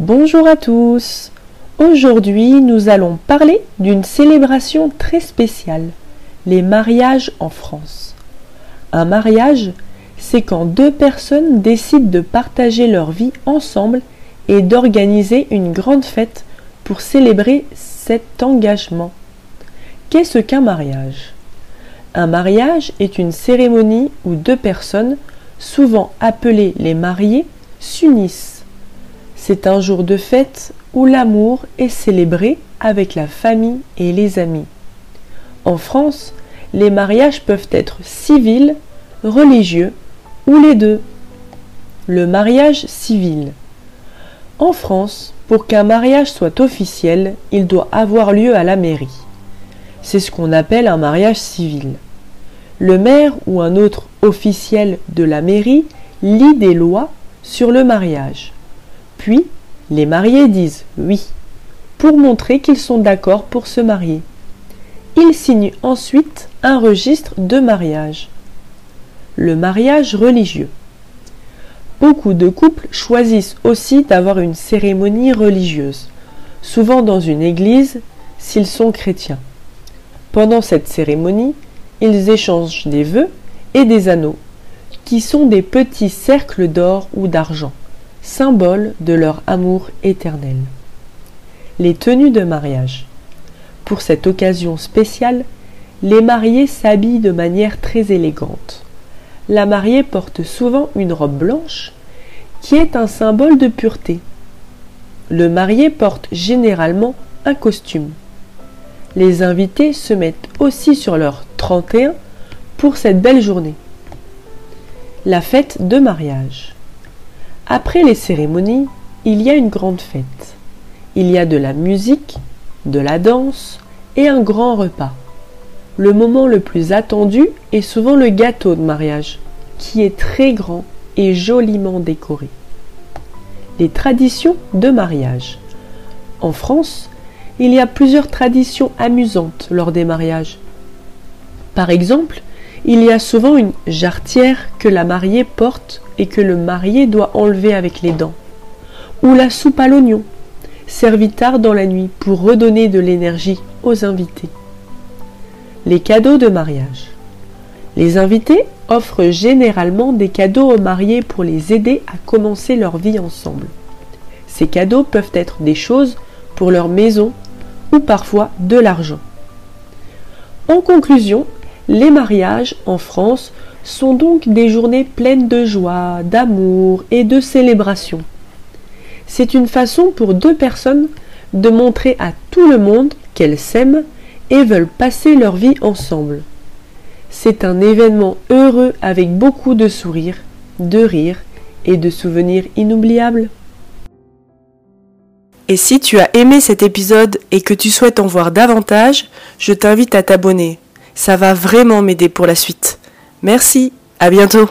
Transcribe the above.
Bonjour à tous. Aujourd'hui, nous allons parler d'une célébration très spéciale, les mariages en France. Un mariage, c'est quand deux personnes décident de partager leur vie ensemble et d'organiser une grande fête pour célébrer cet engagement. Qu'est-ce qu'un mariage? Un mariage est une cérémonie où deux personnes, souvent appelées les mariés, s'unissent c'est un jour de fête où l'amour est célébré avec la famille et les amis. En France, les mariages peuvent être civils, religieux ou les deux. Le mariage civil. En France, pour qu'un mariage soit officiel, il doit avoir lieu à la mairie. C'est ce qu'on appelle un mariage civil. Le maire ou un autre officiel de la mairie lit des lois sur le mariage. Puis, les mariés disent oui, pour montrer qu'ils sont d'accord pour se marier. Ils signent ensuite un registre de mariage. Le mariage religieux. Beaucoup de couples choisissent aussi d'avoir une cérémonie religieuse, souvent dans une église s'ils sont chrétiens. Pendant cette cérémonie, ils échangent des vœux et des anneaux, qui sont des petits cercles d'or ou d'argent symbole de leur amour éternel. Les tenues de mariage. Pour cette occasion spéciale, les mariés s'habillent de manière très élégante. La mariée porte souvent une robe blanche qui est un symbole de pureté. Le marié porte généralement un costume. Les invités se mettent aussi sur leur 31 pour cette belle journée. La fête de mariage. Après les cérémonies, il y a une grande fête. Il y a de la musique, de la danse et un grand repas. Le moment le plus attendu est souvent le gâteau de mariage, qui est très grand et joliment décoré. Les traditions de mariage. En France, il y a plusieurs traditions amusantes lors des mariages. Par exemple, il y a souvent une jarretière que la mariée porte et que le marié doit enlever avec les dents. Ou la soupe à l'oignon, servie tard dans la nuit pour redonner de l'énergie aux invités. Les cadeaux de mariage. Les invités offrent généralement des cadeaux aux mariés pour les aider à commencer leur vie ensemble. Ces cadeaux peuvent être des choses pour leur maison ou parfois de l'argent. En conclusion, les mariages en France sont donc des journées pleines de joie, d'amour et de célébration. C'est une façon pour deux personnes de montrer à tout le monde qu'elles s'aiment et veulent passer leur vie ensemble. C'est un événement heureux avec beaucoup de sourires, de rires et de souvenirs inoubliables. Et si tu as aimé cet épisode et que tu souhaites en voir davantage, je t'invite à t'abonner. Ça va vraiment m'aider pour la suite. Merci, à bientôt